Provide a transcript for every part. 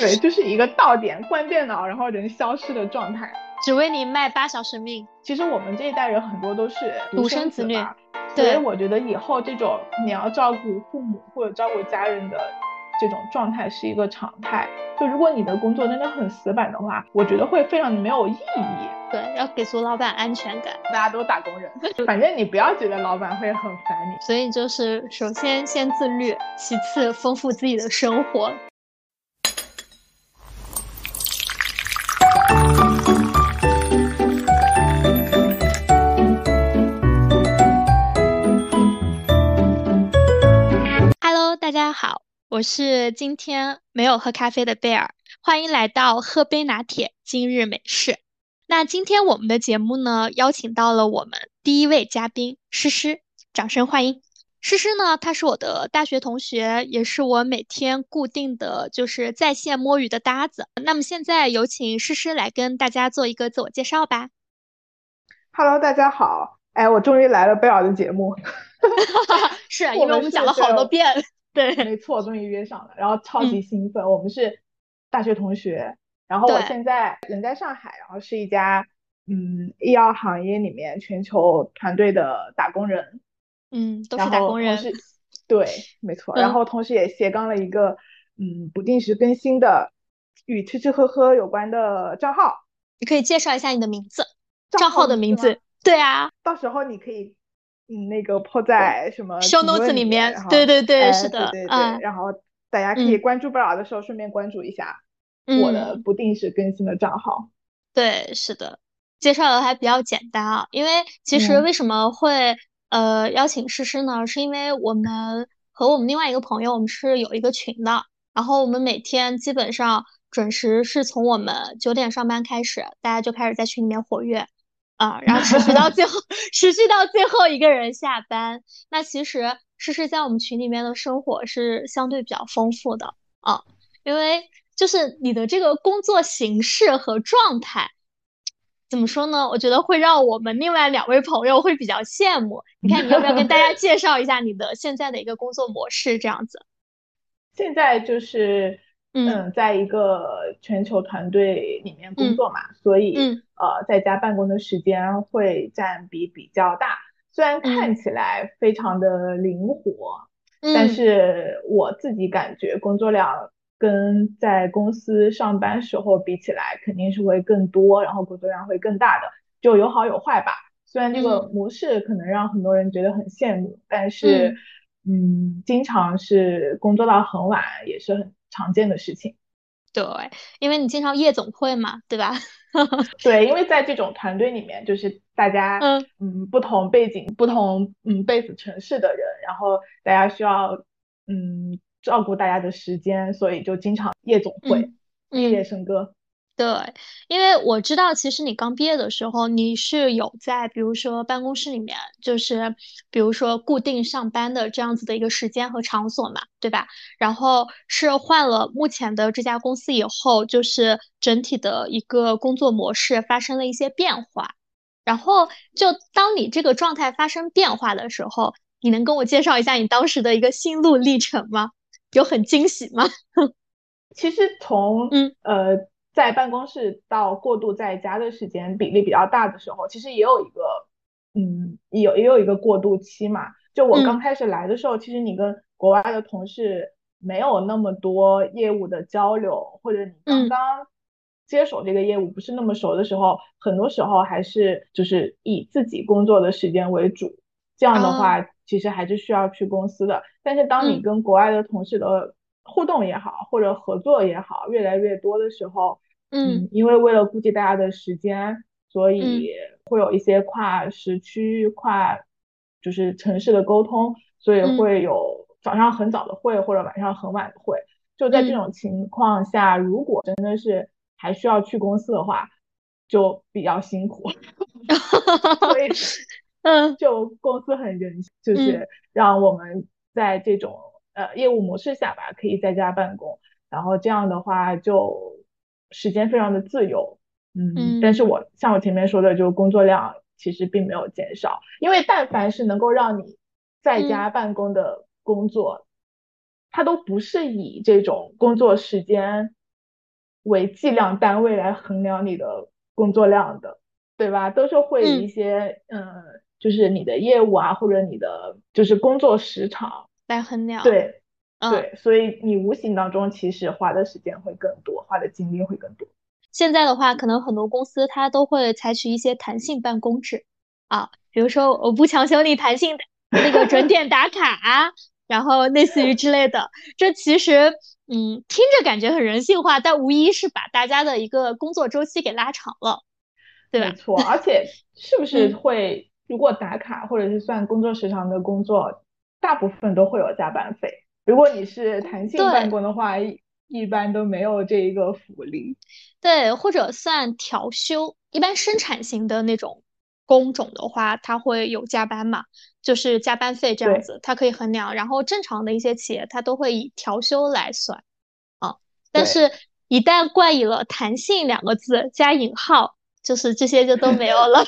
对，就是一个到点关电脑，然后人消失的状态，只为你卖八小时命。其实我们这一代人很多都是独生子女，所以我觉得以后这种你要照顾父母或者照顾家人的这种状态是一个常态。就如果你的工作真的很死板的话，我觉得会非常的没有意义。对，要给足老板安全感。大家都打工人，反正你不要觉得老板会很烦你。所以就是首先先自律，其次丰富自己的生活。家好。我是今天没有喝咖啡的贝尔，欢迎来到喝杯拿铁今日美事。那今天我们的节目呢，邀请到了我们第一位嘉宾诗诗，掌声欢迎。诗诗呢，她是我的大学同学，也是我每天固定的就是在线摸鱼的搭子。那么现在有请诗诗来跟大家做一个自我介绍吧。Hello，大家好，哎，我终于来了贝尔的节目，是因为我们讲了好多遍。对，没错，终于约上了，然后超级兴奋。我们是大学同学，然后我现在人在上海，然后是一家嗯医药行业里面全球团队的打工人，嗯，都是打工人，对，没错。然后同时也斜杠了一个嗯不定时更新的与吃吃喝喝有关的账号。你可以介绍一下你的名字，账号的名字。对啊，到时候你可以。嗯，那个抛在什么 show notes 里面，对对对，是的，对对对。然后大家可以关注贝尔的时候，顺便关注一下我的不定时更新的账号。对，是的，介绍的还比较简单啊。因为其实为什么会呃邀请诗诗呢？是因为我们和我们另外一个朋友，我们是有一个群的。然后我们每天基本上准时是从我们九点上班开始，大家就开始在群里面活跃。啊，然后持续到最后，持续到最后一个人下班。那其实诗诗在我们群里面的生活是相对比较丰富的啊，因为就是你的这个工作形式和状态，怎么说呢？我觉得会让我们另外两位朋友会比较羡慕。你看，你要不要跟大家介绍一下你的现在的一个工作模式？这样子，现在就是。嗯，在一个全球团队里面工作嘛，所以呃，在家办公的时间会占比比较大。虽然看起来非常的灵活，但是我自己感觉工作量跟在公司上班时候比起来，肯定是会更多，然后工作量会更大的，就有好有坏吧。虽然这个模式可能让很多人觉得很羡慕，但是嗯，经常是工作到很晚，也是很。常见的事情，对，因为你经常夜总会嘛，对吧？对，因为在这种团队里面，就是大家嗯嗯不同背景、不同嗯 base 城市的人，然后大家需要嗯照顾大家的时间，所以就经常夜总会、夜夜笙歌。对，因为我知道，其实你刚毕业的时候，你是有在，比如说办公室里面，就是比如说固定上班的这样子的一个时间和场所嘛，对吧？然后是换了目前的这家公司以后，就是整体的一个工作模式发生了一些变化。然后就当你这个状态发生变化的时候，你能跟我介绍一下你当时的一个心路历程吗？有很惊喜吗？其实从嗯呃。在办公室到过渡在家的时间比例比较大的时候，其实也有一个，嗯，有也有一个过渡期嘛。就我刚开始来的时候，其实你跟国外的同事没有那么多业务的交流，或者你刚刚接手这个业务不是那么熟的时候，很多时候还是就是以自己工作的时间为主。这样的话，其实还是需要去公司的。但是当你跟国外的同事的互动也好，或者合作也好，越来越多的时候，嗯，因为为了顾及大家的时间，所以会有一些跨时区、跨就是城市的沟通，所以会有早上很早的会或者晚上很晚的会。就在这种情况下，如果真的是还需要去公司的话，就比较辛苦。所以，嗯，就公司很人性，就是让我们在这种。呃，业务模式下吧，可以在家办公，然后这样的话就时间非常的自由，嗯，但是我像我前面说的，就工作量其实并没有减少，因为但凡是能够让你在家办公的工作，它都不是以这种工作时间为计量单位来衡量你的工作量的，对吧？都是会一些嗯，就是你的业务啊，或者你的就是工作时长来衡量。对，对，所以你无形当中其实花的时间会更多，花的精力会更多。现在的话，可能很多公司它都会采取一些弹性办公制啊，比如说我不强求你弹性那个准点打卡，然后类似于之类的，这其实。嗯，听着感觉很人性化，但无疑是把大家的一个工作周期给拉长了，对吧？没错，而且是不是会如果打卡或者是算工作时长的工作，大部分都会有加班费。如果你是弹性办公的话，一般都没有这一个福利。对，或者算调休，一般生产型的那种。工种的话，它会有加班嘛，就是加班费这样子，它可以衡量。然后正常的一些企业，它都会以调休来算啊。但是，一旦冠以了“弹性”两个字加引号，就是这些就都没有了。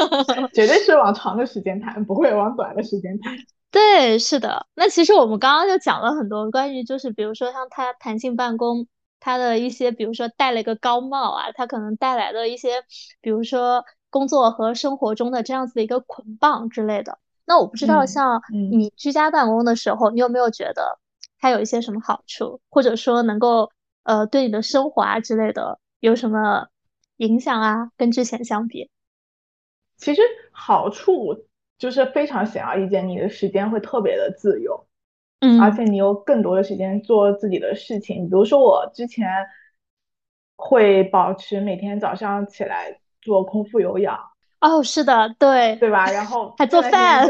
绝对是往长的时间谈，不会往短的时间谈。对，是的。那其实我们刚刚就讲了很多关于，就是比如说像它弹性办公，它的一些，比如说戴了一个高帽啊，它可能带来的一些，比如说。工作和生活中的这样子的一个捆绑之类的，那我不知道，像你居家办公的时候，你有没有觉得它有一些什么好处，或者说能够呃对你的生活啊之类的有什么影响啊？跟之前相比，其实好处就是非常显而易见，你的时间会特别的自由，嗯，而且你有更多的时间做自己的事情，比如说我之前会保持每天早上起来。做空腹有氧哦，是的，对对吧？然后还做饭，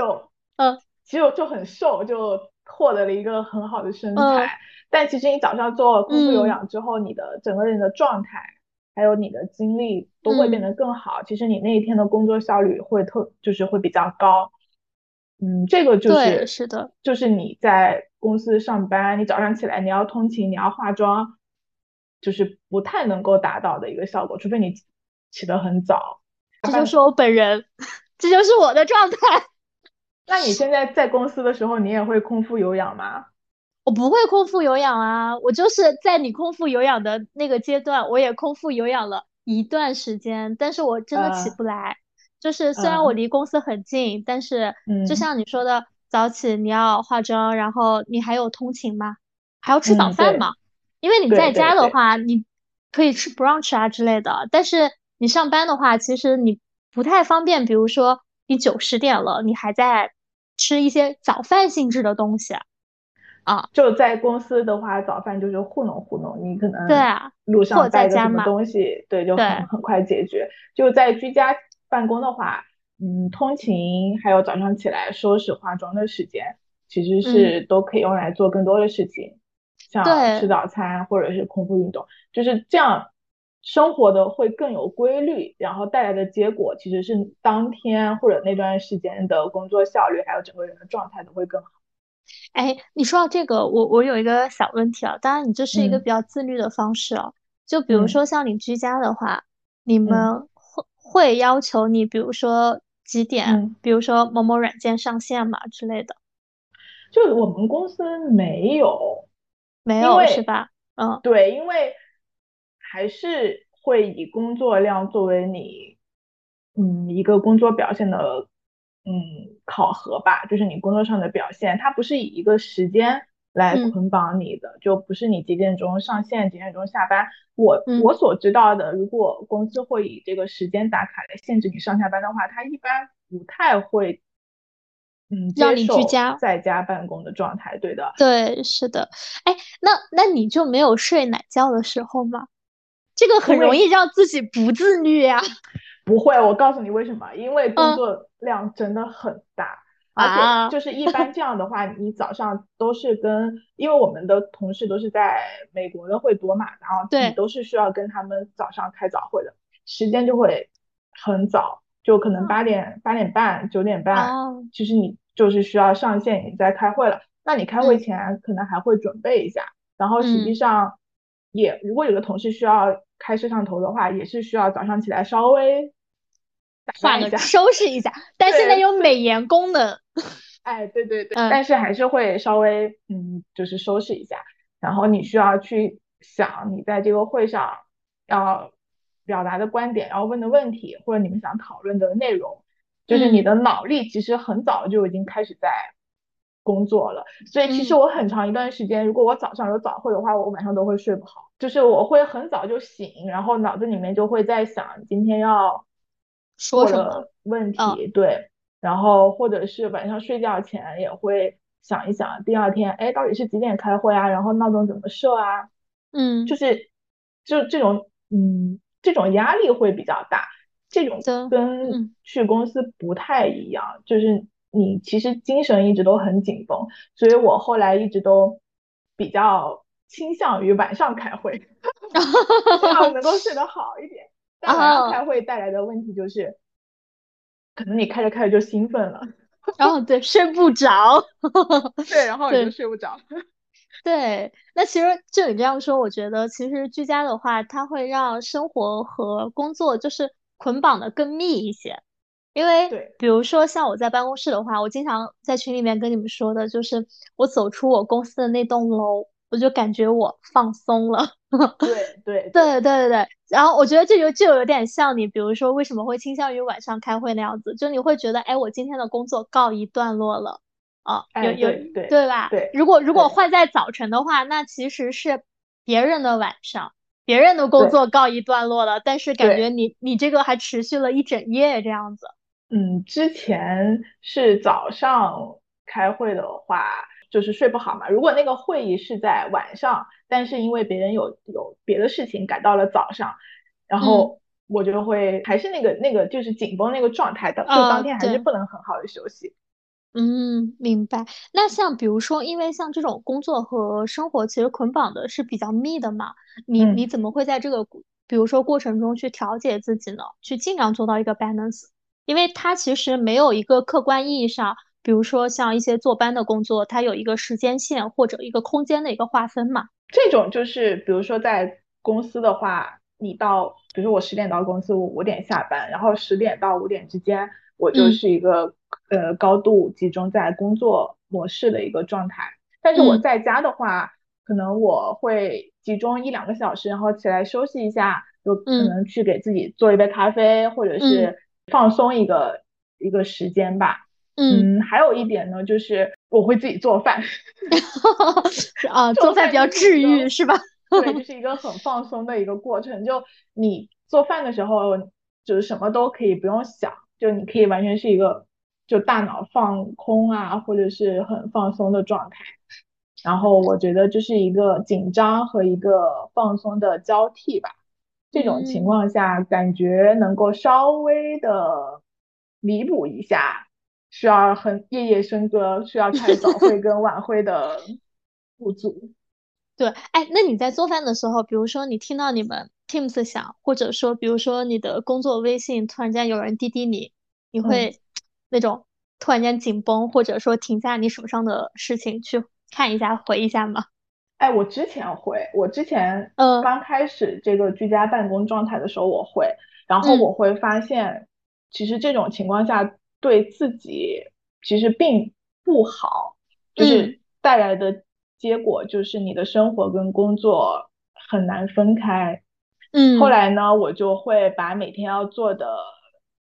嗯，其实就很瘦，就获得了一个很好的身材。但其实你早上做空腹有氧之后，你的整个人的状态，还有你的精力都会变得更好。其实你那一天的工作效率会特，就是会比较高。嗯，这个就是是的，就是你在公司上班，你早上起来你要通勤，你要化妆，就是不太能够达到的一个效果，除非你。起得很早，这就是我本人，这就是我的状态。那你现在在公司的时候，你也会空腹有氧吗？我不会空腹有氧啊，我就是在你空腹有氧的那个阶段，我也空腹有氧了一段时间，但是我真的起不来。就是虽然我离公司很近，但是就像你说的，早起你要化妆，然后你还有通勤嘛？还要吃早饭吗？因为你在家的话，你可以吃 brunch 啊之类的，但是。你上班的话，其实你不太方便。比如说，你九十点了，你还在吃一些早饭性质的东西啊。就在公司的话，早饭就是糊弄糊弄，你可能对啊，路上带个什么东西，对，就很很快解决。就在居家办公的话，嗯，通勤还有早上起来收拾化妆的时间，其实是都可以用来做更多的事情，像吃早餐或者是空腹运动，就是这样。生活的会更有规律，然后带来的结果其实是当天或者那段时间的工作效率，还有整个人的状态都会更好。哎，你说到这个，我我有一个小问题啊，当然你这是一个比较自律的方式啊，就比如说像你居家的话，你们会会要求你，比如说几点，比如说某某软件上线嘛之类的。就我们公司没有，没有是吧？嗯，对，因为。还是会以工作量作为你，嗯，一个工作表现的，嗯，考核吧，就是你工作上的表现，它不是以一个时间来捆绑你的，就不是你几点钟上线，几点钟下班。我我所知道的，如果公司会以这个时间打卡来限制你上下班的话，他一般不太会，嗯，让你居家在家办公的状态。对的，对，是的。哎，那那你就没有睡懒觉的时候吗？这个很容易让自己不自律呀。不会，我告诉你为什么？因为工作量真的很大，而且就是一般这样的话，你早上都是跟，因为我们的同事都是在美国的会多嘛，然后你都是需要跟他们早上开早会的，时间就会很早，就可能八点、八点半、九点半，其实你就是需要上线，你在开会了。那你开会前可能还会准备一下，然后实际上也如果有的同事需要。开摄像头的话，也是需要早上起来稍微换一下、收拾一下。但现在有 美颜功能，哎，对对对，但是还是会稍微嗯，就是收拾一下。然后你需要去想，你在这个会上要表达的观点，要问的问题，或者你们想讨论的内容，就是你的脑力其实很早就已经开始在工作了。所以其实我很长一段时间，如果我早上有早会的话，我晚上都会睡不好。就是我会很早就醒，然后脑子里面就会在想今天要说什么问题，对，然后或者是晚上睡觉前也会想一想第二天，哎，到底是几点开会啊？然后闹钟怎么设啊？嗯，就是就这种，嗯，这种压力会比较大，这种跟去公司不太一样，就是你其实精神一直都很紧绷，所以我后来一直都比较。倾向于晚上开会，这样能够睡得好一点。但晚上开会带来的问题就是，可能你开着开着就兴奋了，然后对睡不着，对，然后 你就睡不着。对，那其实就你这样说，我觉得其实居家的话，它会让生活和工作就是捆绑的更密一些。因为，比如说像我在办公室的话，我经常在群里面跟你们说的，就是我走出我公司的那栋楼。我就感觉我放松了，对对对对对对。然后我觉得这就就有点像你，比如说为什么会倾向于晚上开会那样子，就你会觉得，哎，我今天的工作告一段落了啊，有有对对吧？对。如果如果换在早晨的话，那其实是别人的晚上，别人的工作告一段落了，但是感觉你你这个还持续了一整夜这样子。嗯，之前是早上开会的话。就是睡不好嘛。如果那个会议是在晚上，但是因为别人有有别的事情改到了早上，然后我就会还是那个那个就是紧绷那个状态的，就当天还是不能很好的休息。嗯，明白。那像比如说，因为像这种工作和生活其实捆绑的是比较密的嘛，你你怎么会在这个比如说过程中去调节自己呢？去尽量做到一个 balance，因为它其实没有一个客观意义上。比如说像一些坐班的工作，它有一个时间线或者一个空间的一个划分嘛。这种就是，比如说在公司的话，你到，比如说我十点到公司，我五点下班，然后十点到五点之间，我就是一个呃高度集中在工作模式的一个状态。但是我在家的话，可能我会集中一两个小时，然后起来休息一下，有可能去给自己做一杯咖啡，或者是放松一个一个时间吧。嗯，还有一点呢，就是我会自己做饭，啊，做饭比较治愈是吧？对，就 是一个很放松的一个过程。就你做饭的时候，就是什么都可以不用想，就你可以完全是一个就大脑放空啊，或者是很放松的状态。然后我觉得这是一个紧张和一个放松的交替吧。这种情况下，感觉能够稍微的弥补一下。需要很夜夜笙歌，需要开早会跟晚会的不足。对，哎，那你在做饭的时候，比如说你听到你们 Teams 响，或者说比如说你的工作微信突然间有人滴滴你，你会 那种突然间紧绷，或者说停下你手上的事情去看一下、回一下吗？哎，我之前会，我之前嗯刚开始这个居家办公状态的时候我会，然后我会发现，其实这种情况下。对自己其实并不好，就是带来的结果就是你的生活跟工作很难分开。嗯，后来呢，我就会把每天要做的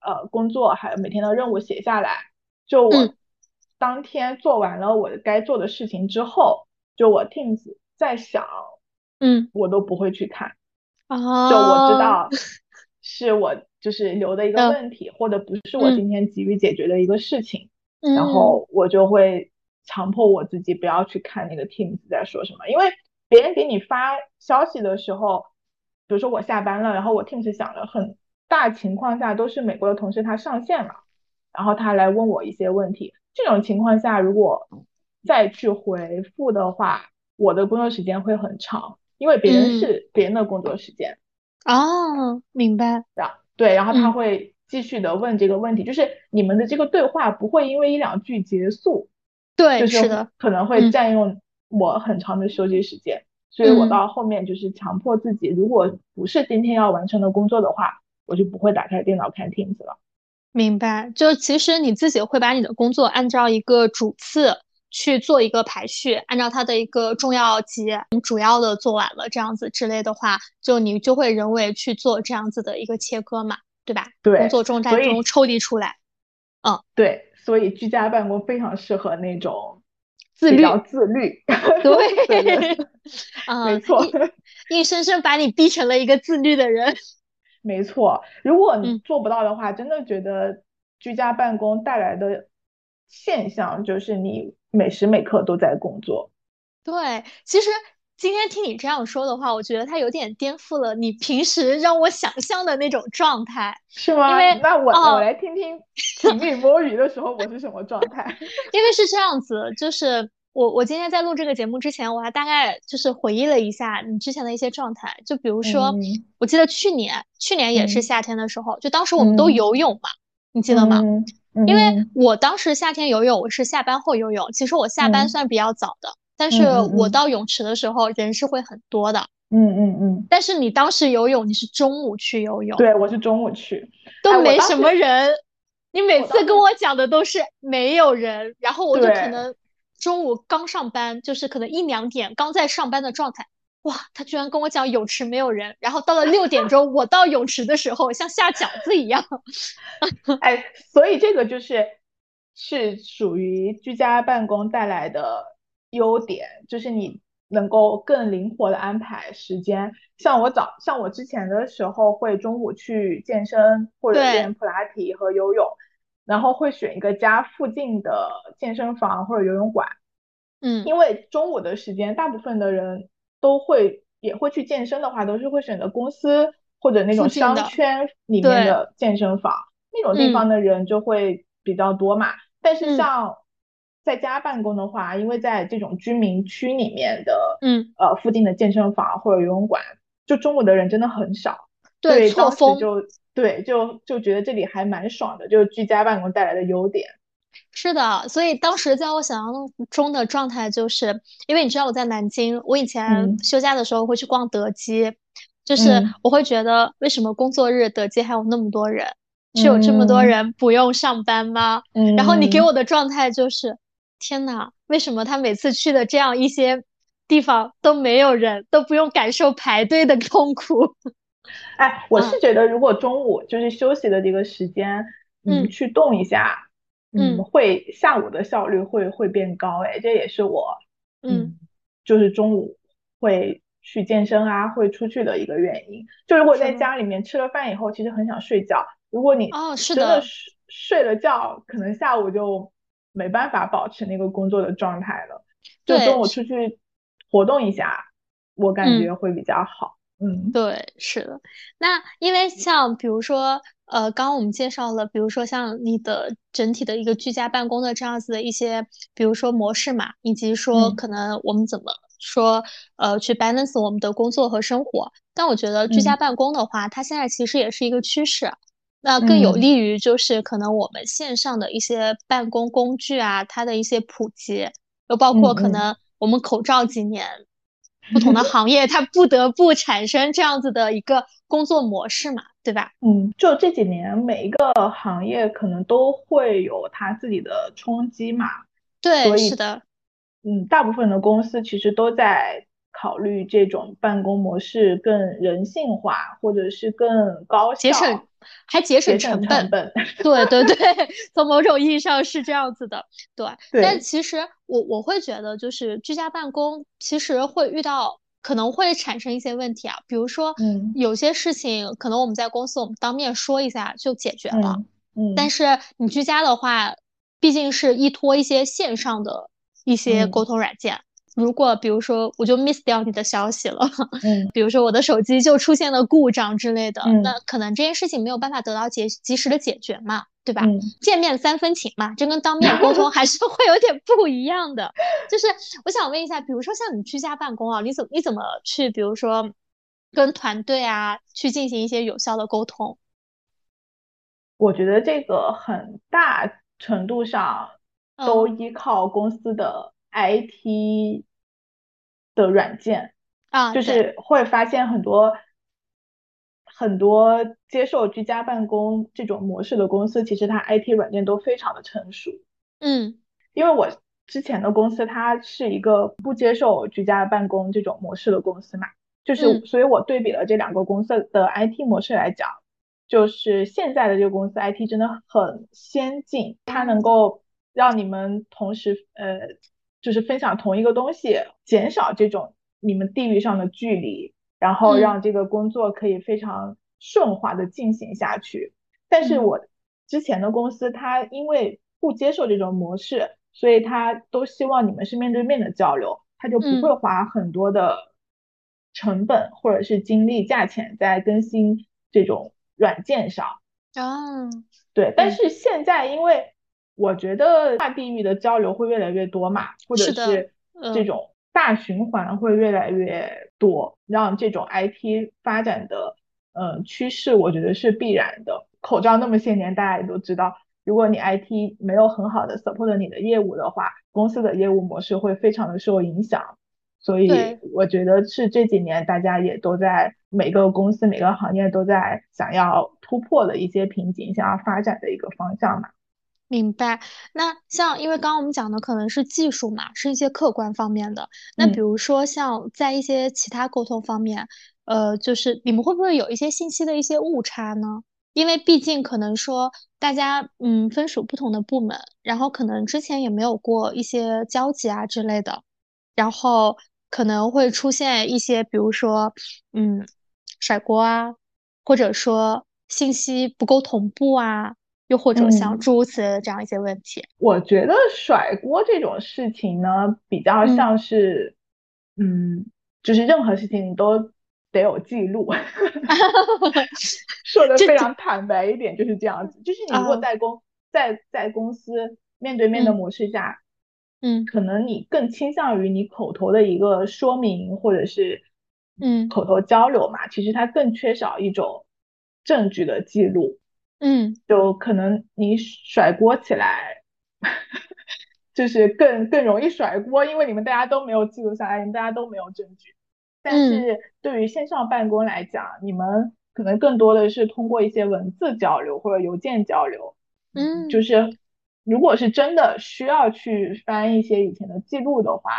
呃工作还有每天的任务写下来。就我当天做完了我该做的事情之后，就我 Teams 再想，嗯，我都不会去看。哦，就我知道 是我。就是留的一个问题，或者不是我今天急于解决的一个事情，然后我就会强迫我自己不要去看那个 Teams 在说什么，因为别人给你发消息的时候，比如说我下班了，然后我 Teams 响了，很大情况下都是美国的同事他上线了，然后他来问我一些问题，这种情况下如果再去回复的话，我的工作时间会很长，因为别人是别人的工作时间。哦，明白。对，然后他会继续的问这个问题，就是你们的这个对话不会因为一两句结束，对，是的，可能会占用我很长的休息时间，所以我到后面就是强迫自己，如果不是今天要完成的工作的话，我就不会打开电脑看 Teams 了。明白，就其实你自己会把你的工作按照一个主次，去做一个排序，按照它的一个重要级，主要的做完了这样子之类的话，就你就会人为去做这样子的一个切割嘛，对吧？对，工作重担中抽离出来。嗯，对，所以居家办公非常适合那种自律、自律。对，啊，没错，硬生生把你逼成了一个自律的人。没错，如果你做不到的话，真的觉得居家办公带来的现象就是你每时每刻都在工作。对，其实今天听你这样说的话，我觉得它有点颠覆了你平时让我想象的那种状态，是吗？因为那我我来听听 情侣摸鱼的时候我是什么状态。因为是这样子，就是。我我今天在录这个节目之前，我还大概就是回忆了一下你之前的一些状态，就比如说，我记得去年去年也是夏天的时候，就当时我们都游泳嘛，你记得吗？因为我当时夏天游泳，我是下班后游泳，其实我下班算比较早的，但是我到泳池的时候人是会很多的。嗯嗯嗯。但是你当时游泳，你是中午去游泳？对，我是中午去，都没什么人。你每次跟我讲的都是没有人，然后我就可能。中午刚上班，就是可能一两点刚在上班的状态，哇，他居然跟我讲泳池没有人，然后到了六点钟，我到泳池的时候像下饺子一样。哎，所以这个就是是属于居家办公带来的优点，就是你能够更灵活的安排时间。像我早，像我之前的时候会中午去健身或者练普拉提和游泳。然后会选一个家附近的健身房或者游泳馆，嗯，因为中午的时间，大部分的人都会也会去健身的话，都是会选择公司或者那种商圈里面的健身房，那种地方的人就会比较多嘛。但是像在家办公的话，因为在这种居民区里面的，嗯，呃，附近的健身房或者游泳馆，就中午的人真的很少，对，错峰就。对，就就觉得这里还蛮爽的，就是居家办公带来的优点。是的，所以当时在我想象中的状态，就是因为你知道我在南京，我以前休假的时候会去逛德基，就是我会觉得为什么工作日德基还有那么多人，是有这么多人不用上班吗？然后你给我的状态就是，天呐，为什么他每次去的这样一些地方都没有人，都不用感受排队的痛苦？哎，我？是觉得如果中午就是休息的这个时间，嗯，去动一下，嗯，会下午的效率会会变高。哎，这也是我，嗯，就是中午会去健身啊，会出去的一个原因。就如果在家里面吃了饭以后，其实很想睡觉。如果你哦是的睡睡了觉，可能下午就没办法保持那个工作的状态了。就中午出去活动一下，我感觉会比较好。嗯，对，是的。那因为像比如说，呃，刚刚我们介绍了，比如说像你的整体的一个居家办公的这样子的一些，比如说模式嘛，以及说可能我们怎么说，呃，去 balance 我们的工作和生活。但我觉得居家办公的话，它现在其实也是一个趋势，那更有利于就是可能我们线上的一些办公工具啊，它的一些普及，又包括可能我们口罩几年。不同的行业，它不得不产生这样子的一个工作模式嘛，对吧？嗯，就这几年，每一个行业可能都会有它自己的冲击嘛。对，是的。嗯，大部分的公司其实都在考虑这种办公模式更人性化，或者是更高效。节省。还节省成本，对对对，从某种意义上是这样子的，对。但其实我我会觉得，就是居家办公其实会遇到，可能会产生一些问题啊。比如说，嗯，有些事情可能我们在公司我们当面说一下就解决了，嗯。但是你居家的话，毕竟是依托一些线上的一些沟通软件。如果比如说我就 miss 掉你的消息了，嗯，比如说我的手机就出现了故障之类的，那可能这件事情没有办法得到解及时的解决嘛，对吧？见面三分情嘛，这跟当面沟通还是 会有点不一样的。就是我想问一下，比如说像你居家办公啊，你怎你怎么去，比如说跟团队啊去进行一些有效的沟通？我觉得这个很大程度上都依靠公司的 IT。的软件啊，就是会发现很多很多接受居家办公这种模式的公司，其实它 IT 软件都非常的成熟。嗯，因为我之前的公司它是一个不接受居家办公这种模式的公司嘛，就是所以我对比了这两个公司的 IT 模式来讲，就是现在的这个公司 IT 真的很先进，它能够让你们同时呃就是分享同一个东西，减少这种你们地域上的距离，然后让这个工作可以非常顺滑的进行下去。但是我之前的公司它因为不接受这种模式。所以他都希望你们是面对面的交流，他就不会花很多的成本或者是精力、价钱在更新这种软件上。啊，对。但是现在，因为我觉得跨地域的交流会越来越多嘛，或者是这种大循环会越来越多，让这种 IT 发展的嗯趋势，我觉得是必然的。口罩那么些年，大家也都知道。如果你 IT 没有很好的 support 你的业务的话，公司的业务模式会非常的受影响。所以我觉得是这几年大家也都在每个公司每个行业都在想要突破的一些瓶颈，想要发展的一个方向嘛。明白。那像因为刚刚我们讲的可能是技术嘛，是一些客观方面的。那比如说像在一些其他沟通方面，呃，就是你们会不会有一些信息的一些误差呢？因为毕竟可能说大家嗯分属不同的部门，然后可能之前也没有过一些交集啊之类的，然后可能会出现一些比如说嗯甩锅啊，或者说信息不够同步啊，又或者像诸如此类的这样一些问题。我觉得甩锅这种事情呢，比较像是嗯，就是任何事情你都。得有记录，说的非常坦白一点就是这样子。就是你如果在公在在公司面对面的模式下，嗯，可能你更倾向于你口头的一个说明或者是嗯口头交流嘛。其实它更缺少一种证据的记录，嗯，就可能你甩锅起来，就是更更容易甩锅，因为你们大家都没有记录下来，你们大家都没有证据。但是对于线上办公来讲，你们可能更多的是通过一些文字交流或者邮件交流，嗯，就是如果是真的需要去翻一些以前的记录的话，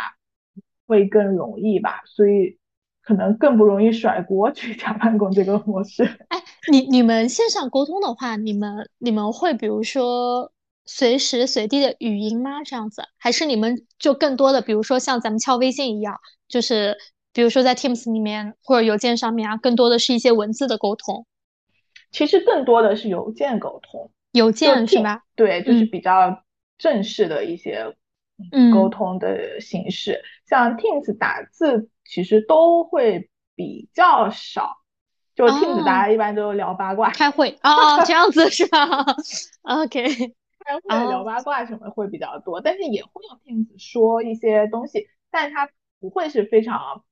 会更容易吧，所以可能更不容易甩锅去加办公这个模式。哎，你你们线上沟通的话，你们你们会比如说随时随地的语音吗？这样子，还是你们就更多的比如说像咱们敲微信一样，就是。比如说在 Teams 里面或者邮件上面啊，更多的是一些文字的沟通。其实更多的是邮件沟通，邮件是吧？对，就是比较正式的一些沟通的形式。像 Teams 打字其实都会比较少，就 Teams 大家一般都聊八卦、开会哦，这样子是吧？OK，开会聊八卦什么会比较多，但是也会用 Teams 说一些东西，但是它不会是非常。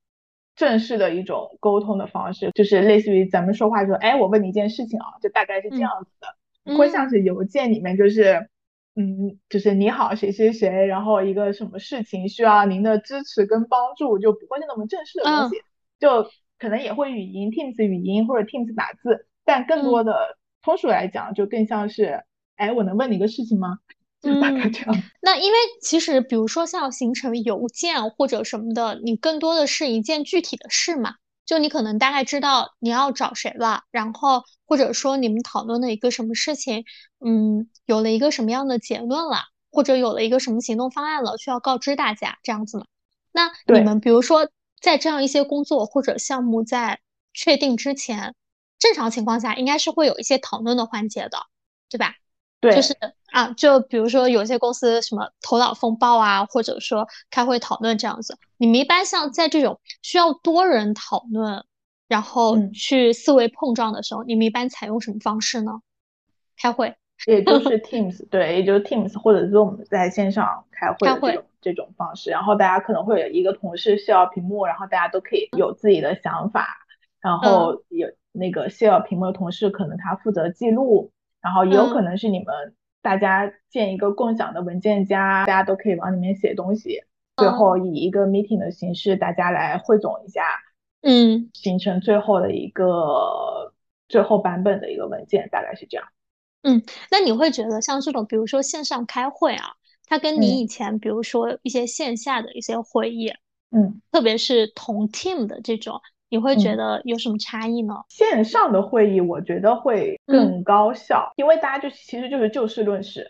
正式的一种沟通的方式，就是类似于咱们说话说，哎，我问你一件事情啊，就大概是这样子的。不会像是邮件里面，就是，嗯，就是你好谁谁谁，然后一个什么事情需要您的支持跟帮助，就不会是那么正式的东西。就可能也会语音，Teams 语音或者 Teams 打字，但更多的通俗来讲，就更像是，哎，我能问你一个事情吗？就大概这样。那因为其实，比如说像形成邮件或者什么的，你更多的是一件具体的事嘛。就你可能大概知道你要找谁了，然后或者说你们讨论的一个什么事情，嗯，有了一个什么样的结论了，或者有了一个什么行动方案了，需要告知大家这样子嘛。那你们比如说在这样一些工作或者项目在确定之前，正常情况下应该是会有一些讨论的环节的，对吧？对，就是啊，就比如说有些公司什么头脑风暴啊，或者说开会讨论这样子，你们一般像在这种需要多人讨论，然后去思维碰撞的时候，你们一般采用什么方式呢？开会，也就是 Teams，对，也就是 Teams 或者 Zoom 在线上开会的这种这种方式，然后大家可能会有一个同事 share 屏幕，然后大家都可以有自己的想法，然后有那个 share 屏幕的同事可能他负责记录。然后也有可能是你们大家建一个共享的文件夹，大家都可以往里面写东西，最后以一个 meeting 的形式，大家来汇总一下，嗯，形成最后的一个最后版本的一个文件，大概是这样。嗯，那你会觉得像这种，比如说线上开会啊，它跟你以前比如说一些线下的一些会议，嗯，特别是同 team 的这种，你会觉得有什么差异呢？线上的会议我觉得会更高效，因为大家就其实就是就事论事。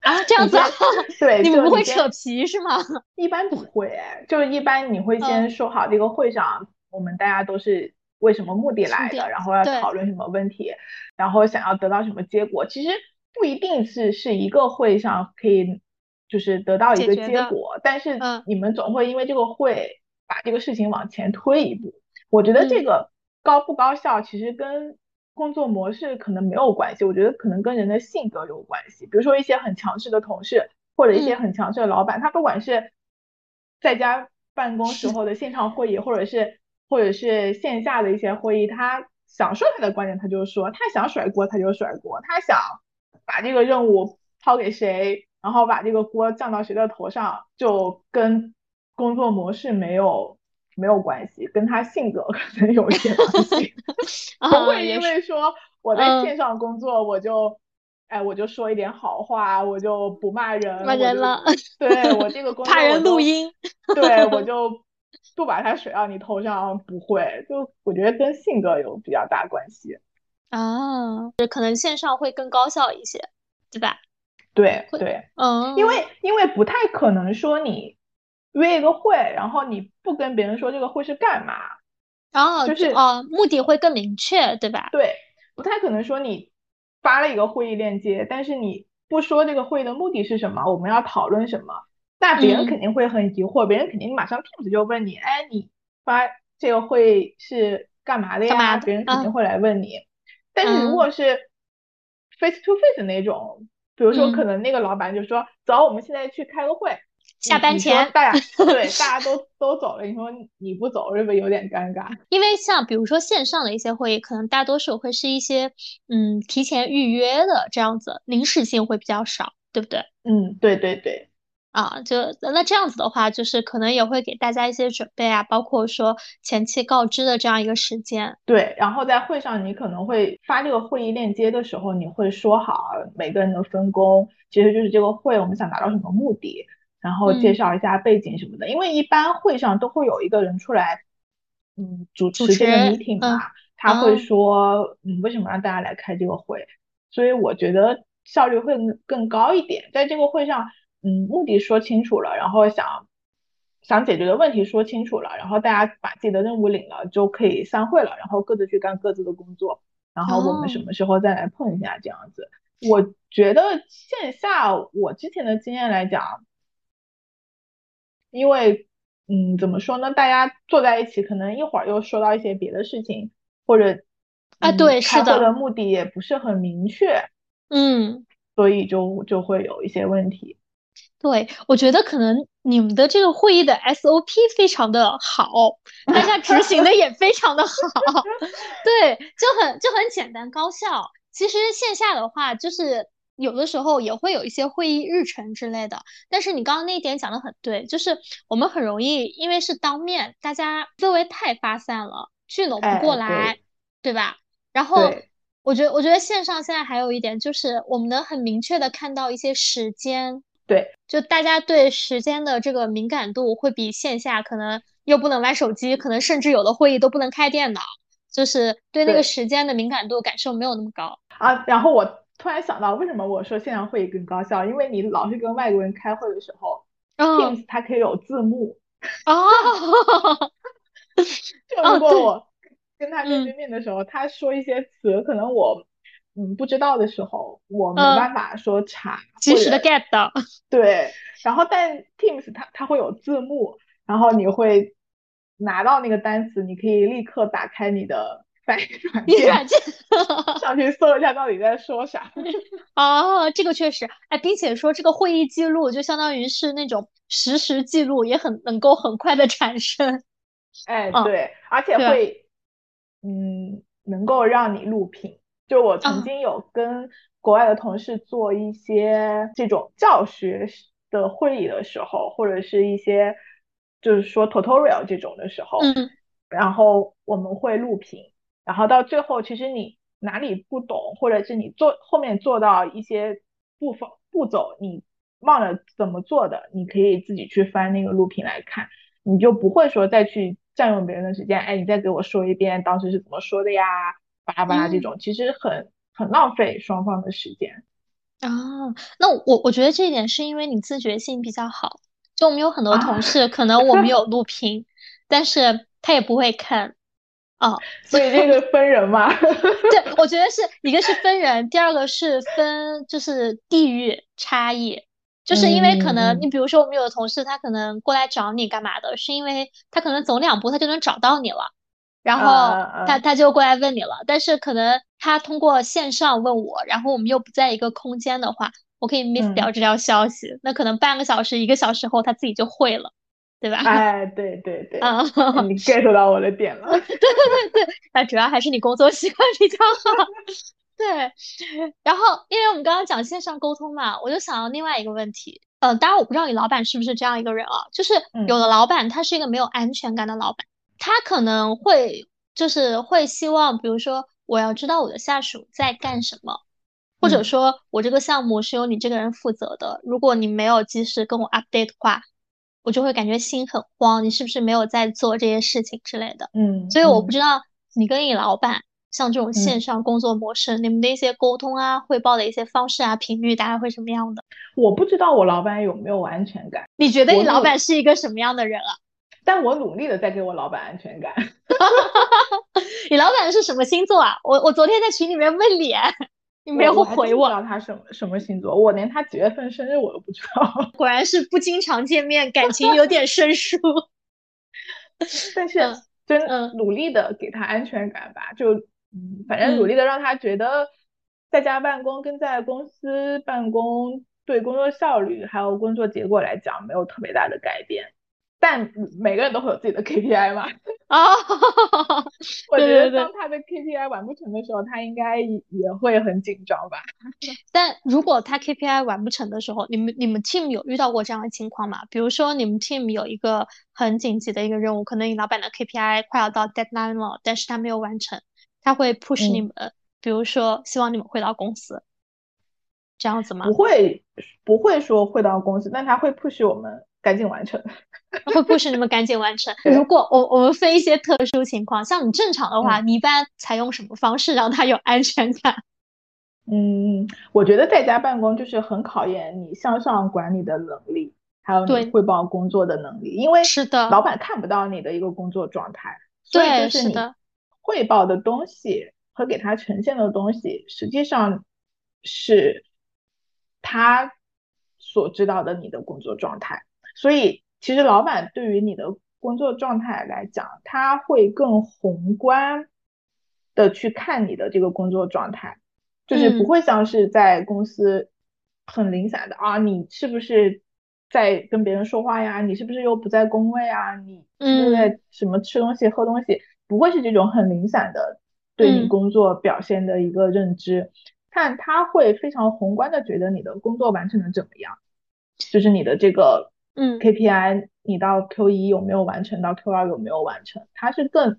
啊，这样子，啊 对，你们不会扯皮是吗？一般不会，就是一般你会先说好这个会上，我们大家都是为什么目的来的，然后要讨论什么问题，然后想要得到什么结果。其实不一定是是一个会上可以就是得到一个结果，但是你们总会因为这个会把这个事情往前推一步。我觉得这个高不高效，其实跟工作模式可能没有关系，我觉得可能跟人的性格有关系。比如说一些很强势的同事，或者一些很强势的老板，他不管是在家办公时候的线上会议，或者是或者是线下的一些会议，他想说他的观点，他就说；他想甩锅，他就甩锅；他想把这个任务抛给谁，然后把这个锅降到谁的头上，就跟工作模式没有。没有关系，跟他性格可能有一些关系，不会因为说我在线上工作，我就，哎，我就说一点好话，我就不骂人，骂人了，对我这个 工作怕人录音，对我 就不把他甩到你头上，不会，就我觉得跟性格有比较大关系啊，可能线上会更高效一些，对吧？对对，嗯，因为因为不太可能说你。约一个会，然后你不跟别人说这个会是干嘛，哦，就是哦，目的会更明确，对吧？对，不太可能说你发了一个会议链接，但是你不说这个会议的目的是什么，我们要讨论什么，那别人肯定会很疑惑，别人肯定马上 Teams 就问你，哎，你发这个会是干嘛的呀？别人肯定会来问你。但是如果是 face to face 那种，比如说可能那个老板就说，走，我们现在去开个会。下班前，大家对大家都都走了，你说你不走是不是有点尴尬？因为像比如说线上的一些会议，可能大多数会是一些嗯提前预约的这样子，临时性会比较少，对不对？嗯，对对对。啊，就那这样子的话，就是可能也会给大家一些准备啊，包括说前期告知的这样一个时间。对，然后在会上你可能会发这个会议链接的时候，你会说好每个人的分工，其实就是这个会我们想达到什么目的。然后介绍一下背景什么的，因为一般会上都会有一个人出来，嗯，主持这个 meeting 嘛，他会说，嗯，为什么让大家来开这个会？所以我觉得效率会更高一点。在这个会上，嗯，目的说清楚了，然后想想解决的问题说清楚了，然后大家把自己的任务领了，就可以散会了，然后各自去干各自的工作，然后我们什么时候再来碰一下这样子。我觉得线下我之前的经验来讲。因为，嗯，怎么说呢？大家坐在一起，可能一会儿又说到一些别的事情，或者啊，对，开会的目的也不是很明确，嗯，所以就就会有一些问题。对，我觉得可能你们的这个会议的 SOP 非常的好，大家执行的也非常的好，对，就很就很简单高效。其实线下的话，就是。有的时候也会有一些会议日程之类的，但是你刚刚那一点讲的很对，就是我们很容易因为是当面，大家思维太发散了，聚拢不过来，对吧？然后我觉得，我觉得线上现在还有一点就是，我们能很明确的看到一些时间，对，就大家对时间的这个敏感度会比线下可能又不能玩手机，可能甚至有的会议都不能开电脑，就是对那个时间的敏感度感受没有那么高啊。然后我。突然想到，为什么我说线上会议更高效？因为你老是跟外国人开会的时候，Teams 它可以有字幕。哦。就如果我跟他面对面的时候，他说一些词，可能我嗯不知道的时候，我没办法说查，及时的 get 到。对。然后，但 Teams 它它会有字幕，然后你会拿到那个单词，你可以立刻打开你的。软件，软件上去搜一下到底在说啥。哦，这个确实，哎，并且说这个会议记录就相当于是那种实时记录，也很能够很快的产生。哎，对，而且会，嗯，能够让你录屏。就我曾经有跟国外的同事做一些这种教学的会议的时候，或者是一些就是说 tutorial 这种的时候，嗯，然后我们会录屏。然后到最后，其实你哪里不懂，或者是你做后面做到一些部分步骤，你忘了怎么做的，你可以自己去翻那个录屏来看，你就不会说再去占用别人的时间。哎，你再给我说一遍当时是怎么说的呀？巴拉巴拉这种，其实很很浪费双方的时间。啊，那我我觉得这一点是因为你自觉性比较好。就我们有很多同事，可能我们有录屏，但是他也不会看。哦，所以这个分人嘛？对，我觉得是一个是分人，第二个是分就是地域差异，就是因为可能你比如说我们有的同事，他可能过来找你干嘛的，是因为他可能走两步他就能找到你了，然后他他就过来问你了。但是可能他通过线上问我，然后我们又不在一个空间的话，我可以 miss 掉这条消息，那可能半个小时一个小时后他自己就会了。对吧？哎，对对对，你 get 到我的点了。对对对对，那主要还是你工作习惯比较好。对，然后因为我们刚刚讲线上沟通嘛，我就想到另外一个问题。呃，当然我不知道你老板是不是这样一个人啊，就是有的老板他是一个没有安全感的老板，他可能会就是会希望，比如说我要知道我的下属在干什么，或者说我这个项目是由你这个人负责的，如果你没有及时跟我 update 的话。我就会感觉心很慌，你是不是没有在做这些事情之类的？嗯，所以我不知道你跟你老板像这种线上工作模式，你们的一些沟通啊、汇报的一些方式啊、频率大概会什么样的？我不知道我老板有没有安全感。你觉得你老板是一个什么样的人啊？但我努力的在给我老板安全感。你老板是什么星座啊？我我昨天在群里面问你。你没有回我，不知道他什么什么星座，我连他几月份生日我都不知道。果然是不经常见面，感情有点生疏。但是真努力的给他安全感吧，就嗯，反正努力的让他觉得在家办公跟在公司办公对工作效率还有工作结果来讲没有特别大的改变。但每个人都会有自己的 KPI 嘛？啊，我觉得当他的 KPI 完不成的时候，他应该也会很紧张吧？但如果他 KPI 完不成的时候，你们你们 team 有遇到过这样的情况吗？比如说你们 team 有一个很紧急的一个任务，可能你老板的 KPI 快要到 deadline 了，但是他没有完成，他会 push 你们，比如说希望你们回到公司，这样子吗？不会，不会说回到公司，但他会 push 我们赶紧完成。会迫使你们赶紧完成。如果我我们分一些特殊情况，像你正常的话，你一般采用什么方式让他有安全感？嗯，我觉得在家办公就是很考验你向上管理的能力，还有你汇报工作的能力。因为是的，老板看不到你的一个工作状态，所以就是你汇报的东西和给他呈现的东西，实际上是他所知道的你的工作状态，所以。其实老板对于你的工作状态来讲，他会更宏观的去看你的这个工作状态，就是不会像是在公司很零散的啊，你是不是在跟别人说话呀？你是不是又不在工位啊？你是在什么吃东西喝东西？不会是这种很零散的对你工作表现的一个认知，看他会非常宏观的觉得你的工作完成的怎么样，就是你的这个。嗯，KPI 你到 Q 一有没有完成？到 Q 二有没有完成？它是更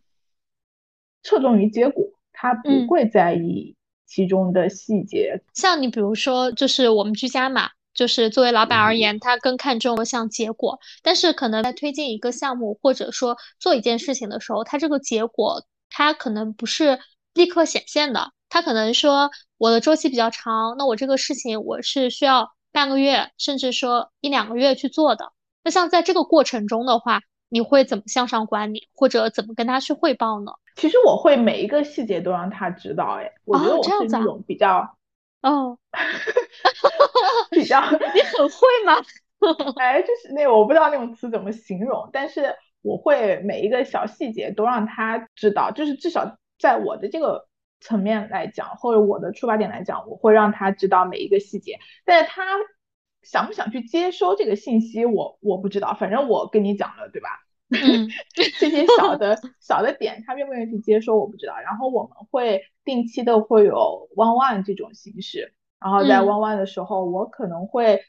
侧重于结果，它不会在意其中的细节。像你比如说，就是我们居家嘛，就是作为老板而言，他更看重像结果。但是可能在推进一个项目或者说做一件事情的时候，他这个结果他可能不是立刻显现的，他可能说我的周期比较长，那我这个事情我是需要。半个月，甚至说一两个月去做的。那像在这个过程中的话，你会怎么向上管理，或者怎么跟他去汇报呢？其实我会每一个细节都让他知道。哎，我觉得我是那种比较，哦，比较，你很会吗？哎，就是那我不知道那种词怎么形容，但是我会每一个小细节都让他知道，就是至少在我的这个。层面来讲，或者我的出发点来讲，我会让他知道每一个细节，但是他想不想去接收这个信息，我我不知道。反正我跟你讲了，对吧？嗯，这些小的小的点，他愿不愿意去接收，我不知道。然后我们会定期的会有 one one 这种形式，然后在 one one 的时候，我可能会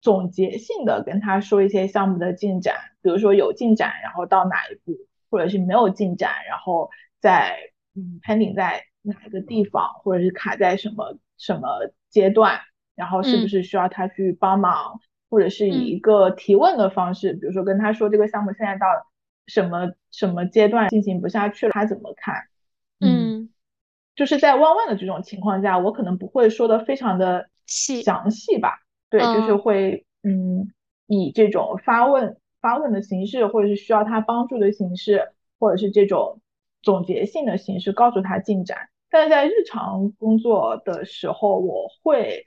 总结性的跟他说一些项目的进展，比如说有进展，然后到哪一步，或者是没有进展，然后在。嗯，pending 在哪一个地方，或者是卡在什么什么阶段，然后是不是需要他去帮忙，或者是以一个提问的方式，比如说跟他说这个项目现在到什么什么阶段进行不下去了，他怎么看？嗯，就是在弯弯的这种情况下，我可能不会说的非常的细详细吧，对，就是会嗯以这种发问发问的形式，或者是需要他帮助的形式，或者是这种。总结性的形式告诉他进展，但是在日常工作的时候，我会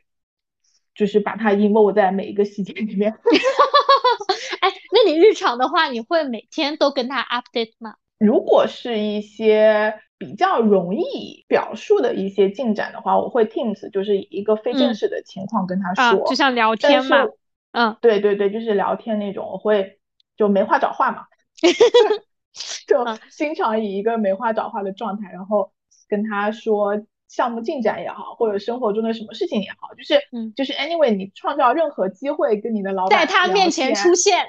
就是把它 involve 在每一个细节里面。哎，那你日常的话，你会每天都跟他 update 吗？如果是一些比较容易表述的一些进展的话，我会 Teams 就是以一个非正式的情况跟他说，就像聊天嘛。嗯，对对对，就是聊天那种，我会就没话找话嘛。就经常以一个没话找话的状态，然后跟他说项目进展也好，或者生活中的什么事情也好，就是嗯，就是 anyway，你创造任何机会跟你的老板在他面前出现，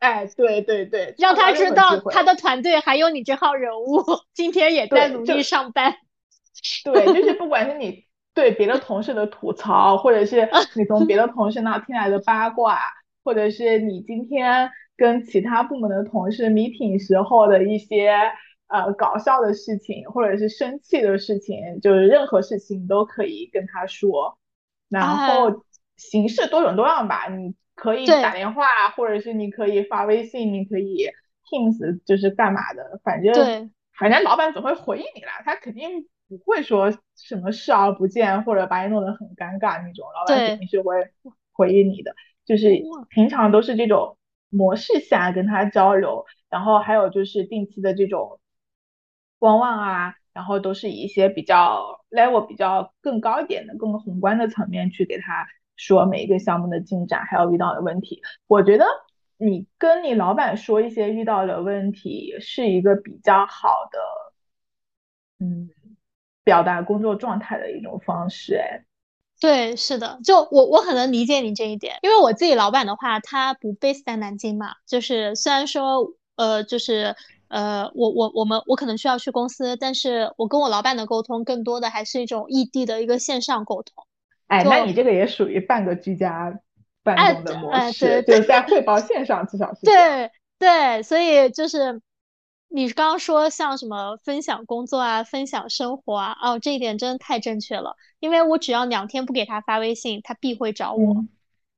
哎，对对对，让他知道他的团队还有你这号人物，今天也在努力上班。对，就是不管是你对别的同事的吐槽，或者是你从别的同事那听来的八卦，或者是你今天。跟其他部门的同事 meeting 时候的一些呃搞笑的事情，或者是生气的事情，就是任何事情都可以跟他说。然后形式多种多样吧，你可以打电话，或者是你可以发微信，你可以 Teams，就是干嘛的，反正反正老板总会回应你啦，他肯定不会说什么视而不见，或者把你弄得很尴尬那种，老板肯定是会回应你的。就是平常都是这种。模式下跟他交流，然后还有就是定期的这种观望啊，然后都是以一些比较 level 比较更高一点的、更宏观的层面去给他说每一个项目的进展，还有遇到的问题。我觉得你跟你老板说一些遇到的问题，是一个比较好的，嗯，表达工作状态的一种方式，哎。对，是的，就我我很能理解你这一点，因为我自己老板的话，他不 base 在南京嘛，就是虽然说，呃，就是呃，我我我们我可能需要去公司，但是我跟我老板的沟通更多的还是一种异地的一个线上沟通。哎，那你这个也属于半个居家办公的模式，就是在汇报线上至少是。对对，所以就是。你刚刚说像什么分享工作啊，分享生活啊，哦，这一点真的太正确了。因为我只要两天不给他发微信，他必会找我。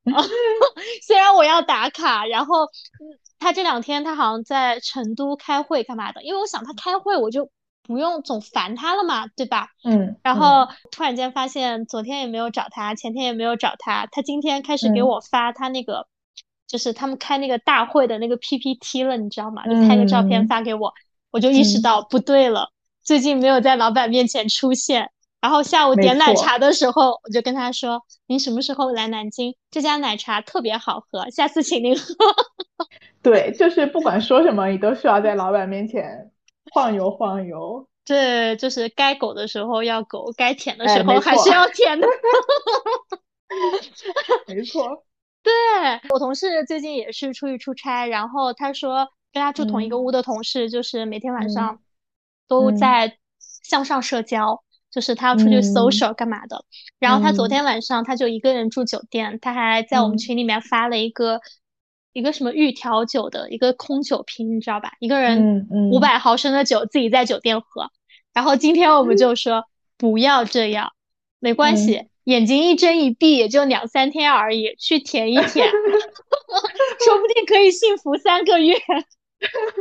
虽然我要打卡，然后他这两天他好像在成都开会干嘛的？因为我想他开会，我就不用总烦他了嘛，对吧？嗯。然后突然间发现，昨天也没有找他，前天也没有找他，他今天开始给我发他那个。就是他们开那个大会的那个 PPT 了，你知道吗？就拍个照片发给我，我就意识到不对了，最近没有在老板面前出现。然后下午点奶茶的时候，我就跟他说：“您什么时候来南京？这家奶茶特别好喝，下次请您喝。”对，就是不管说什么，你都需要在老板面前晃悠晃悠。对，就是该狗的时候要狗，该舔的时候还是要舔的。没错。对我同事最近也是出去出差，然后他说跟他住同一个屋的同事，就是每天晚上都在向上社交，就是他要出去 social 干嘛的。然后他昨天晚上他就一个人住酒店，他还在我们群里面发了一个一个什么预调酒的一个空酒瓶，你知道吧？一个人五百毫升的酒自己在酒店喝。然后今天我们就说不要这样，没关系。眼睛一睁一闭也就两三天而已，去舔一舔，说不定可以幸福三个月。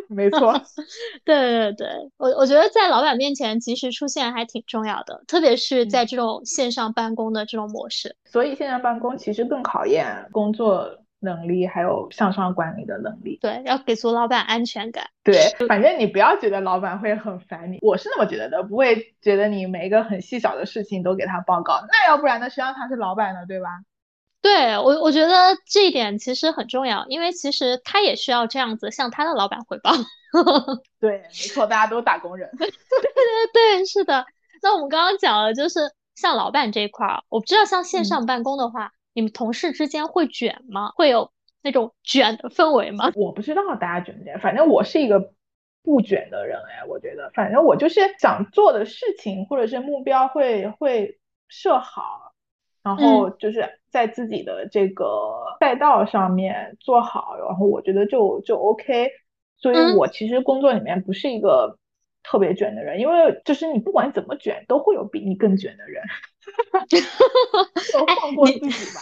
没错，对对对，我我觉得在老板面前及时出现还挺重要的，特别是在这种线上办公的这种模式。所以线上办公其实更考验工作。能力还有向上管理的能力，对，要给足老板安全感。对，反正你不要觉得老板会很烦你，我是那么觉得的，不会觉得你每一个很细小的事情都给他报告，那要不然呢，谁让他是老板呢，对吧？对我，我觉得这一点其实很重要，因为其实他也需要这样子向他的老板汇报。对，没错，大家都打工人。对对对，是的。那我们刚刚讲了，就是像老板这一块儿，我不知道像线上办公的话。你们同事之间会卷吗？会有那种卷的氛围吗？我不知道大家卷不卷，反正我是一个不卷的人哎，我觉得，反正我就是想做的事情或者是目标会会设好，然后就是在自己的这个赛道上面做好，然后我觉得就就 OK。所以我其实工作里面不是一个特别卷的人，因为就是你不管怎么卷，都会有比你更卷的人。都放过自己吧。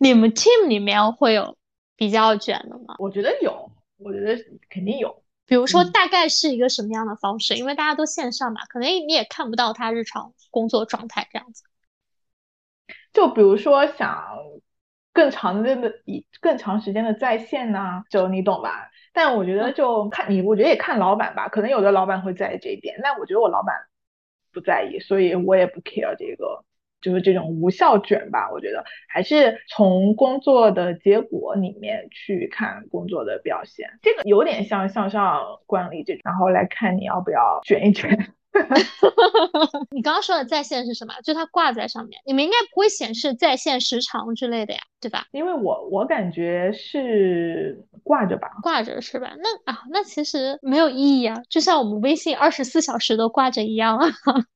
你们 team 里面会有比较卷的吗？我觉得有，我觉得肯定有。比如说，大概是一个什么样的方式？因为大家都线上嘛，可能你也看不到他日常工作状态这样子。就比如说想更长的、以更长时间的在线呢，就你懂吧？但我觉得就看你，我觉得也看老板吧。可能有的老板会在意这一点，但我觉得我老板不在意，所以我也不 care 这个。就是这种无效卷吧，我觉得还是从工作的结果里面去看工作的表现，这个有点像向上管理这种，然后来看你要不要卷一卷。你刚刚说的在线是什么？就它挂在上面，你们应该不会显示在线时长之类的呀，对吧？因为我我感觉是挂着吧，挂着是吧？那啊，那其实没有意义啊，就像我们微信二十四小时都挂着一样啊。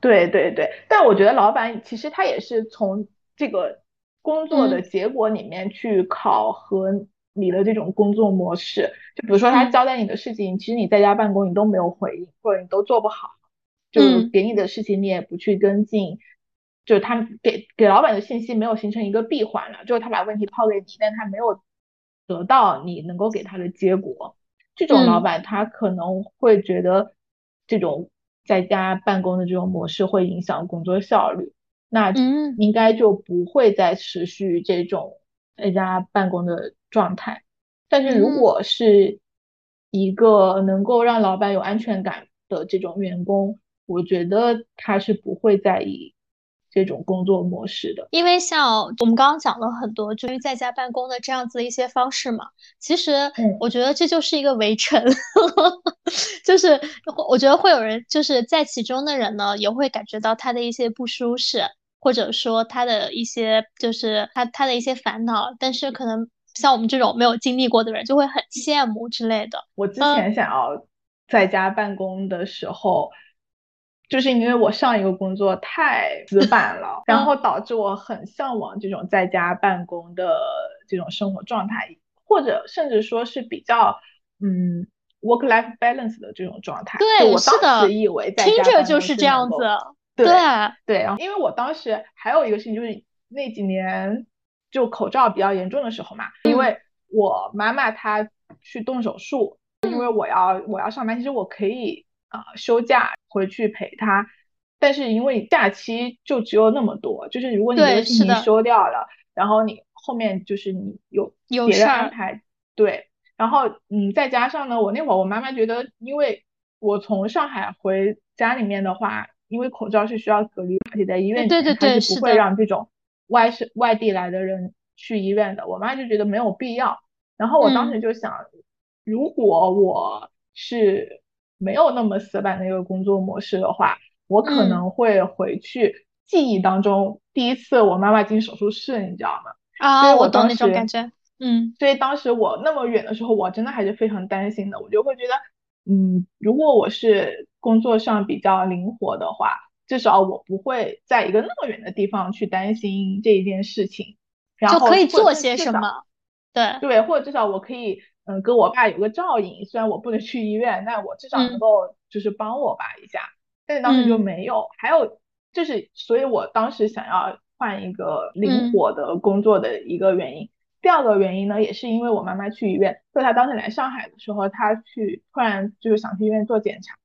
对对对，但我觉得老板其实他也是从这个工作的结果里面去考核你的这种工作模式。就比如说他交代你的事情，其实你在家办公你都没有回应，或者你都做不好，就给你的事情你也不去跟进，就是他给给老板的信息没有形成一个闭环了，就是他把问题抛给你，但他没有得到你能够给他的结果。这种老板他可能会觉得这种。在家办公的这种模式会影响工作效率，那应该就不会再持续这种在家办公的状态。但是如果是一个能够让老板有安全感的这种员工，我觉得他是不会在意。这种工作模式的，因为像我们刚刚讲了很多，就是在家办公的这样子的一些方式嘛。其实我觉得这就是一个围城，就是我觉得会有人就是在其中的人呢，也会感觉到他的一些不舒适，或者说他的一些就是他他的一些烦恼。但是可能像我们这种没有经历过的人，就会很羡慕之类的。我之前想要在家办公的时候。就是因为我上一个工作太死板了，然后导致我很向往这种在家办公的这种生活状态，或者甚至说是比较嗯 work life balance 的这种状态。对，我当时以为在听着就是这样子。对对，然后因为我当时还有一个事情，就是那几年就口罩比较严重的时候嘛，因为我妈妈她去动手术，因为我要我要上班，其实我可以。啊，休假回去陪他，但是因为假期就只有那么多，就是如果你这个事情休掉了，然后你后面就是你有别的安排，对，然后嗯，再加上呢，我那会儿我妈妈觉得，因为我从上海回家里面的话，因为口罩是需要隔离，而且在医院里面他是不会让这种外省外地来的人去医院的，我妈就觉得没有必要，然后我当时就想，如果我是。没有那么死板的一个工作模式的话，我可能会回去记忆当中第一次我妈妈进手术室，你知道吗？啊，我懂那种感觉。嗯，所以当时我那么远的时候，我真的还是非常担心的。我就会觉得，嗯，如果我是工作上比较灵活的话，至少我不会在一个那么远的地方去担心这一件事情，然后可以做些什么。对对，或者至少我可以。嗯，跟我爸有个照应，虽然我不能去医院，但我至少能够就是帮我爸一下。但是当时就没有，还有就是，所以我当时想要换一个灵活的工作的一个原因。第二个原因呢，也是因为我妈妈去医院，就她当时来上海的时候，她去突然就是想去医院做检查，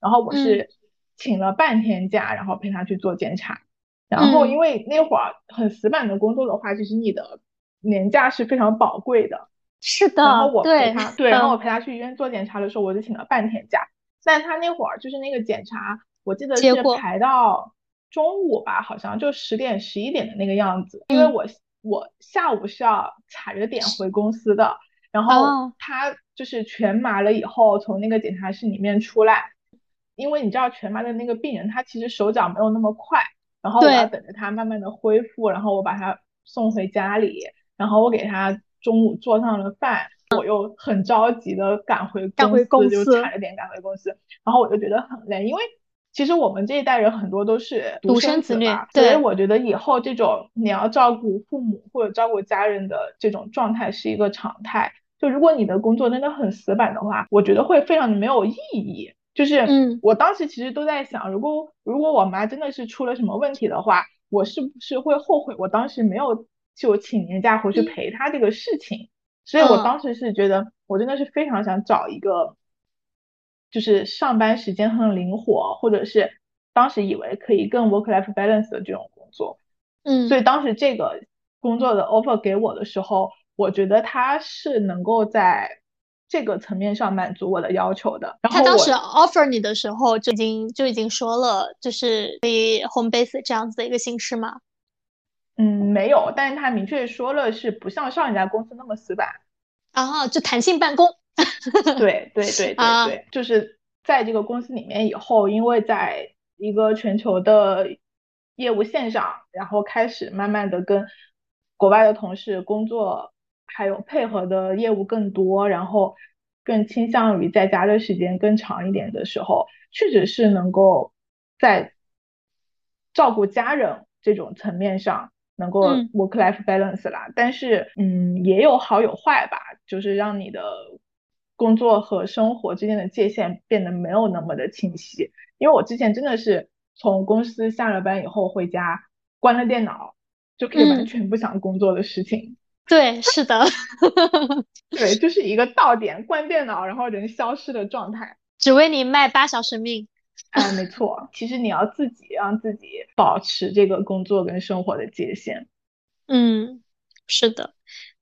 然后我是请了半天假，然后陪她去做检查。然后因为那会儿很死板的工作的话，其实你的年假是非常宝贵的。是的，然后我陪他，对，然后我陪他去医院做检查的时候，我就请了半天假。但他那会儿就是那个检查，我记得是排到中午吧，好像就十点十一点的那个样子。因为我我下午是要踩着点回公司的，然后他就是全麻了以后从那个检查室里面出来，因为你知道全麻的那个病人他其实手脚没有那么快，然后我要等着他慢慢的恢复，然后我把他送回家里，然后我给他。中午做上了饭，我又很着急的赶回赶回公司，就踩了点赶回公司，然后我就觉得很累，因为其实我们这一代人很多都是独生子女，所以我觉得以后这种你要照顾父母或者照顾家人的这种状态是一个常态。就如果你的工作真的很死板的话，我觉得会非常的没有意义。就是，嗯，我当时其实都在想，如果如果我妈真的是出了什么问题的话，我是不是会后悔我当时没有就请年假回去陪他这个事情？所以我当时是觉得，我真的是非常想找一个。就是上班时间很灵活，或者是当时以为可以更 work life balance 的这种工作，嗯，所以当时这个工作的 offer 给我的时候，我觉得他是能够在这个层面上满足我的要求的。然后他当时 offer 你的时候就已经就已经说了，就是可以 home base 这样子的一个形式吗？嗯，没有，但是他明确说了是不像上一家公司那么死板，啊，就弹性办公。对对对 对对，就是在这个公司里面以后，因为在一个全球的业务线上，然后开始慢慢的跟国外的同事工作，还有配合的业务更多，然后更倾向于在家的时间更长一点的时候，确实是能够在照顾家人这种层面上能够 work life balance 啦。但是，嗯，也有好有坏吧，就是让你的。工作和生活之间的界限变得没有那么的清晰，因为我之前真的是从公司下了班以后回家，关了电脑就可以完全不想工作的事情。对，是的，对，就是一个到点关电脑，然后人消失的状态，只为你卖八小时命。哎，没错，其实你要自己让自己保持这个工作跟生活的界限。嗯，是的。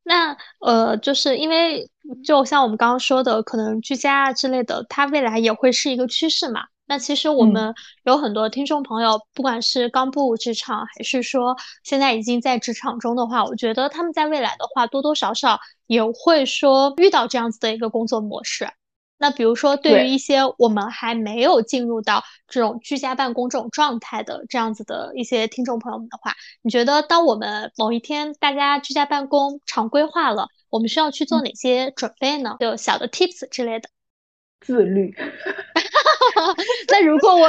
那呃，就是因为就像我们刚刚说的，可能居家啊之类的，它未来也会是一个趋势嘛。那其实我们有很多听众朋友，不管是刚步入职场，还是说现在已经在职场中的话，我觉得他们在未来的话，多多少少也会说遇到这样子的一个工作模式。那比如说，对于一些我们还没有进入到这种居家办公这种状态的这样子的一些听众朋友们的话，你觉得当我们某一天大家居家办公常规化了，我们需要去做哪些准备呢？就小的 tips 之类的。自律。那如果我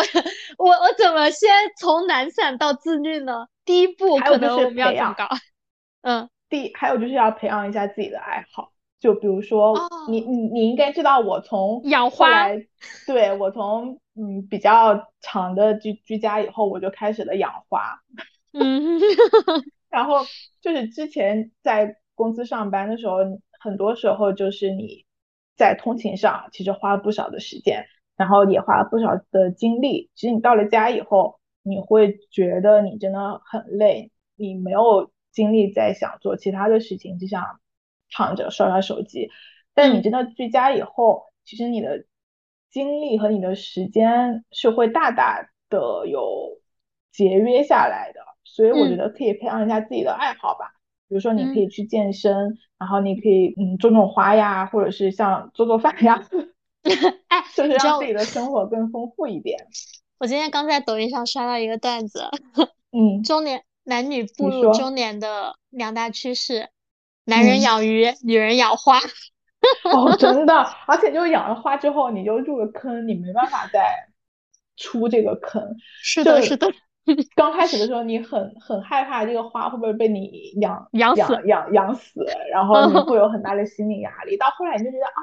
我我怎么先从懒散到自律呢？第一步可能我们要怎么搞？嗯，第还有就是要培养一下自己的爱好。就比如说，你你你应该知道，我从养花，对我从嗯比较长的居居家以后，我就开始了养花。嗯，然后就是之前在公司上班的时候，很多时候就是你在通勤上其实花了不少的时间，然后也花了不少的精力。其实你到了家以后，你会觉得你真的很累，你没有精力再想做其他的事情，就像。躺着刷刷手机，但你真的居家以后，其实你的精力和你的时间是会大大的有节约下来的。所以我觉得可以培养一下自己的爱好吧，比如说你可以去健身，然后你可以嗯种种花呀，或者是像做做饭呀，哎，就是让自己的生活更丰富一点。我今天刚在抖音上刷到一个段子，嗯，中年男女步入中年的两大趋势。男人养鱼，女人养花。哦，真的，而且就是养了花之后，你就入了坑，你没办法再出这个坑。是的，是的。刚开始的时候，你很很害怕这个花会不会被你养养死，养养死，然后你会有很大的心理压力。到后来你就觉得啊，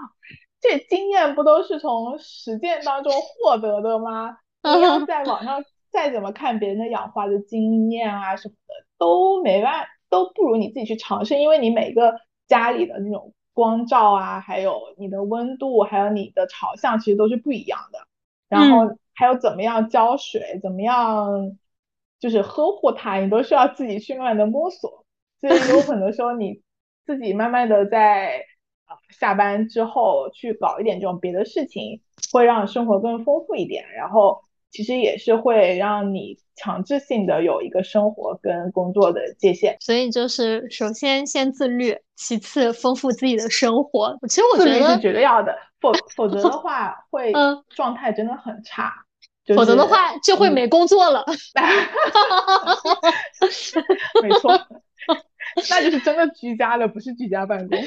这经验不都是从实践当中获得的吗？你要在网上再怎么看别人的养花的经验啊什么的，都没办。都不如你自己去尝试，因为你每个家里的那种光照啊，还有你的温度，还有你的朝向，其实都是不一样的。然后还有怎么样浇水，怎么样就是呵护它，你都需要自己去慢慢的摸索。所以有很多时候你自己慢慢的在啊下班之后去搞一点这种别的事情，会让生活更丰富一点。然后。其实也是会让你强制性的有一个生活跟工作的界限，所以就是首先先自律，其次丰富自己的生活。其实我觉得是绝对要的，否 否则的话会状态真的很差，否则的话就会没工作了。没错，那就是真的居家了，不是居家办公。对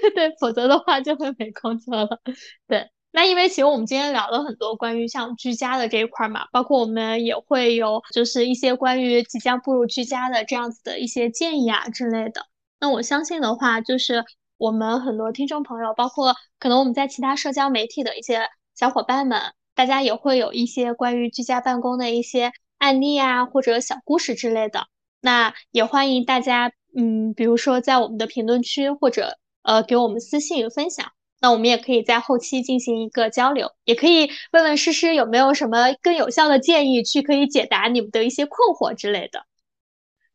对对，否则的话就会没工作了。对。那因为其实我们今天聊了很多关于像居家的这一块嘛，包括我们也会有就是一些关于即将步入居家的这样子的一些建议啊之类的。那我相信的话，就是我们很多听众朋友，包括可能我们在其他社交媒体的一些小伙伴们，大家也会有一些关于居家办公的一些案例啊，或者小故事之类的。那也欢迎大家，嗯，比如说在我们的评论区或者呃给我们私信分享。那我们也可以在后期进行一个交流，也可以问问诗诗有没有什么更有效的建议，去可以解答你们的一些困惑之类的。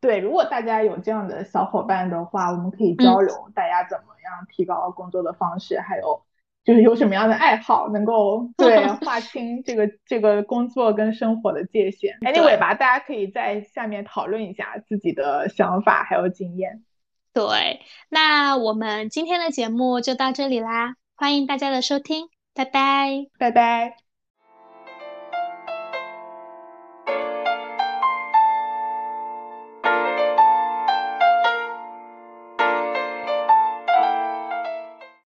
对，如果大家有这样的小伙伴的话，我们可以交流，大家怎么样提高工作的方式，还有就是有什么样的爱好，能够 对划清这个这个工作跟生活的界限。Anyway 吧，大家可以在下面讨论一下自己的想法还有经验。对，那我们今天的节目就到这里啦，欢迎大家的收听，拜拜，拜拜。